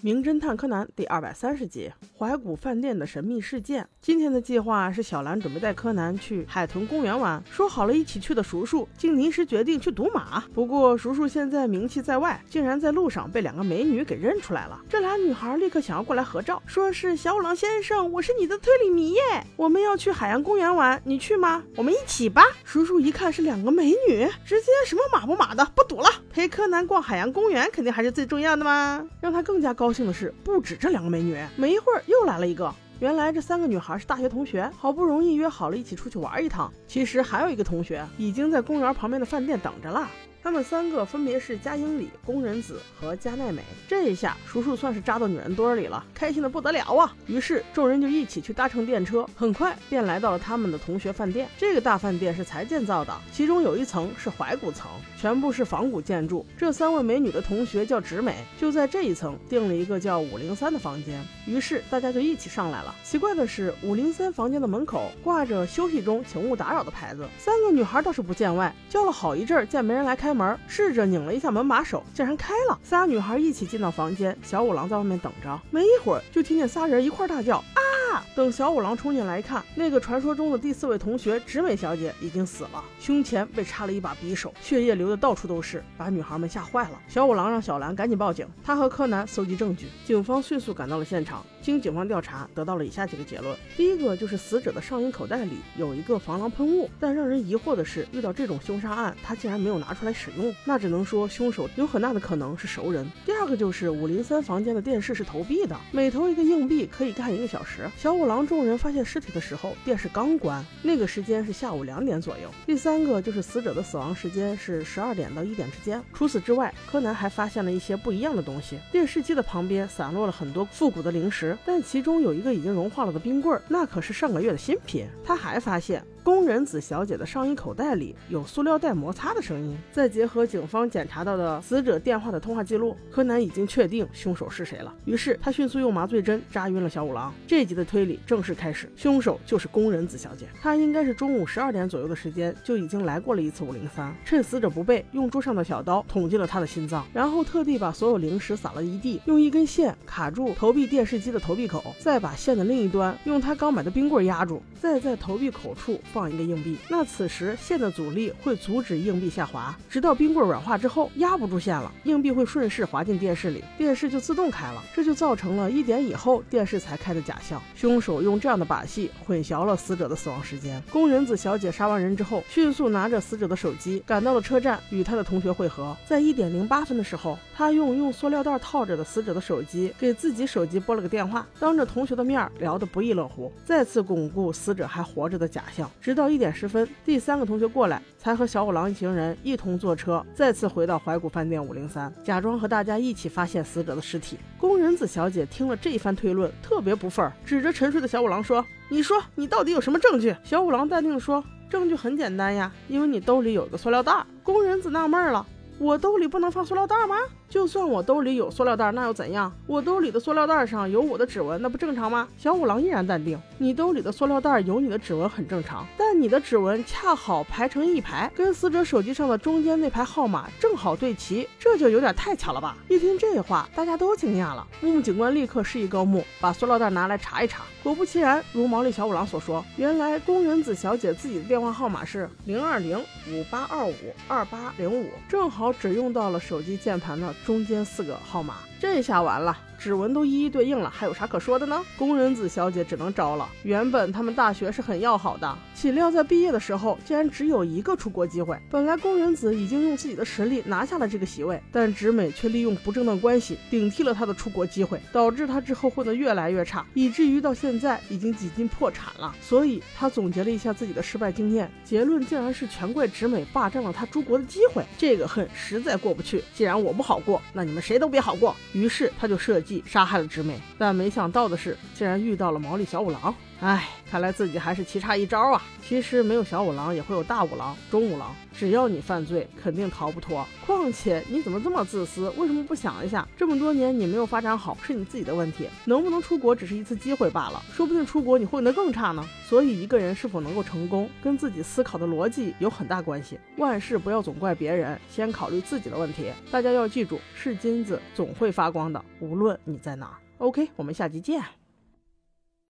名侦探柯南第二百三十集：怀古饭店的神秘事件。今天的计划是小兰准备带柯南去海豚公园玩，说好了一起去的叔叔竟临时决定去赌马。不过叔叔现在名气在外，竟然在路上被两个美女给认出来了。这俩女孩立刻想要过来合照，说是小五郎先生，我是你的推理迷耶，我们要去海洋公园玩，你去吗？我们一起吧。叔叔一看是两个美女，直接什么马不马的不赌了，柯南逛海洋公园肯定还是最重要的嘛。让他更加高兴的是，不止这两个美女，没一会儿又来了一个。原来这三个女孩是大学同学，好不容易约好了一起出去玩一趟。其实还有一个同学已经在公园旁边的饭店等着了。他们三个分别是加英里、宫仁子和加奈美。这一下，叔叔算是扎到女人堆里了，开心的不得了啊！于是众人就一起去搭乘电车，很快便来到了他们的同学饭店。这个大饭店是才建造的，其中有一层是怀古层，全部是仿古建筑。这三位美女的同学叫直美，就在这一层订了一个叫五零三的房间。于是大家就一起上来了。奇怪的是，五零三房间的门口挂着“休息中，请勿打扰”的牌子。三个女孩倒是不见外，叫了好一阵，见没人来开开门，试着拧了一下门把手，竟然开了。仨女孩一起进到房间，小五郎在外面等着。没一会儿，就听见仨人一块大叫啊！等小五郎冲进来看，那个传说中的第四位同学直美小姐已经死了，胸前被插了一把匕首，血液流的到处都是，把女孩们吓坏了。小五郎让小兰赶紧报警，他和柯南搜集证据。警方迅速赶到了现场。经警方调查，得到了以下几个结论：第一个就是死者的上衣口袋里有一个防狼喷雾，但让人疑惑的是，遇到这种凶杀案，他竟然没有拿出来使用，那只能说凶手有很大的可能是熟人。第二个就是五零三房间的电视是投币的，每投一个硬币可以看一个小时。小五郎众人发现尸体的时候，电视刚关，那个时间是下午两点左右。第三个就是死者的死亡时间是十二点到一点之间。除此之外，柯南还发现了一些不一样的东西，电视机的旁边散落了很多复古的零食。但其中有一个已经融化了的冰棍，那可是上个月的新品。他还发现工人子小姐的上衣口袋里有塑料袋摩擦的声音。再结合警方检查到的死者电话的通话记录，柯南已经确定凶手是谁了。于是他迅速用麻醉针扎晕了小五郎。这集的推理正式开始，凶手就是工人子小姐。她应该是中午十二点左右的时间就已经来过了一次五零三，趁死者不备，用桌上的小刀捅进了他的心脏，然后特地把所有零食撒了一地，用一根线卡住投币电视机的投币口。再把线的另一端用他刚买的冰棍压住，再在投币口处放一个硬币。那此时线的阻力会阻止硬币下滑，直到冰棍软化之后压不住线了，硬币会顺势滑进电视里，电视就自动开了。这就造成了一点以后电视才开的假象。凶手用这样的把戏混淆了死者的死亡时间。宫仁子小姐杀完人之后，迅速拿着死者的手机赶到了车站，与她的同学会合。在一点零八分的时候，她用用塑料袋套着的死者的手机给自己手机拨了个电话，当着同学的面聊得不亦乐乎，再次巩固死者还活着的假象。直到一点十分，第三个同学过来，才和小五郎一行人一同坐车，再次回到怀古饭店五零三，假装和大家一起发现死者的尸体。宫仁子小姐听了这一番推论，特别不忿儿，指着沉睡的小五郎说：“你说你到底有什么证据？”小五郎淡定说：“证据很简单呀，因为你兜里有个塑料袋。”宫仁子纳闷了：“我兜里不能放塑料袋吗？”就算我兜里有塑料袋，那又怎样？我兜里的塑料袋上有我的指纹，那不正常吗？小五郎依然淡定。你兜里的塑料袋有你的指纹很正常，但你的指纹恰好排成一排，跟死者手机上的中间那排号码正好对齐，这就有点太巧了吧？一听这话，大家都惊讶了。木木警官立刻示意高木把塑料袋拿来查一查。果不其然，如毛利小五郎所说，原来宫仁子小姐自己的电话号码是零二零五八二五二八零五，正好只用到了手机键盘的。中间四个号码，这下完了。指纹都一一对应了，还有啥可说的呢？宫人子小姐只能招了。原本他们大学是很要好的，岂料在毕业的时候，竟然只有一个出国机会。本来宫人子已经用自己的实力拿下了这个席位，但直美却利用不正当关系顶替了他的出国机会，导致他之后混得越来越差，以至于到现在已经几近破产了。所以他总结了一下自己的失败经验，结论竟然是全怪直美霸占了他出国的机会。这个恨实在过不去。既然我不好过，那你们谁都别好过。于是他就设计。杀害了直美，但没想到的是，竟然遇到了毛利小五郎。唉，看来自己还是棋差一招啊。其实没有小五郎也会有大五郎、中五郎，只要你犯罪，肯定逃不脱。况且你怎么这么自私？为什么不想一下，这么多年你没有发展好，是你自己的问题。能不能出国只是一次机会罢了，说不定出国你混得更差呢。所以一个人是否能够成功，跟自己思考的逻辑有很大关系。万事不要总怪别人，先考虑自己的问题。大家要记住，是金子总会发光的，无论你在哪儿。OK，我们下集见。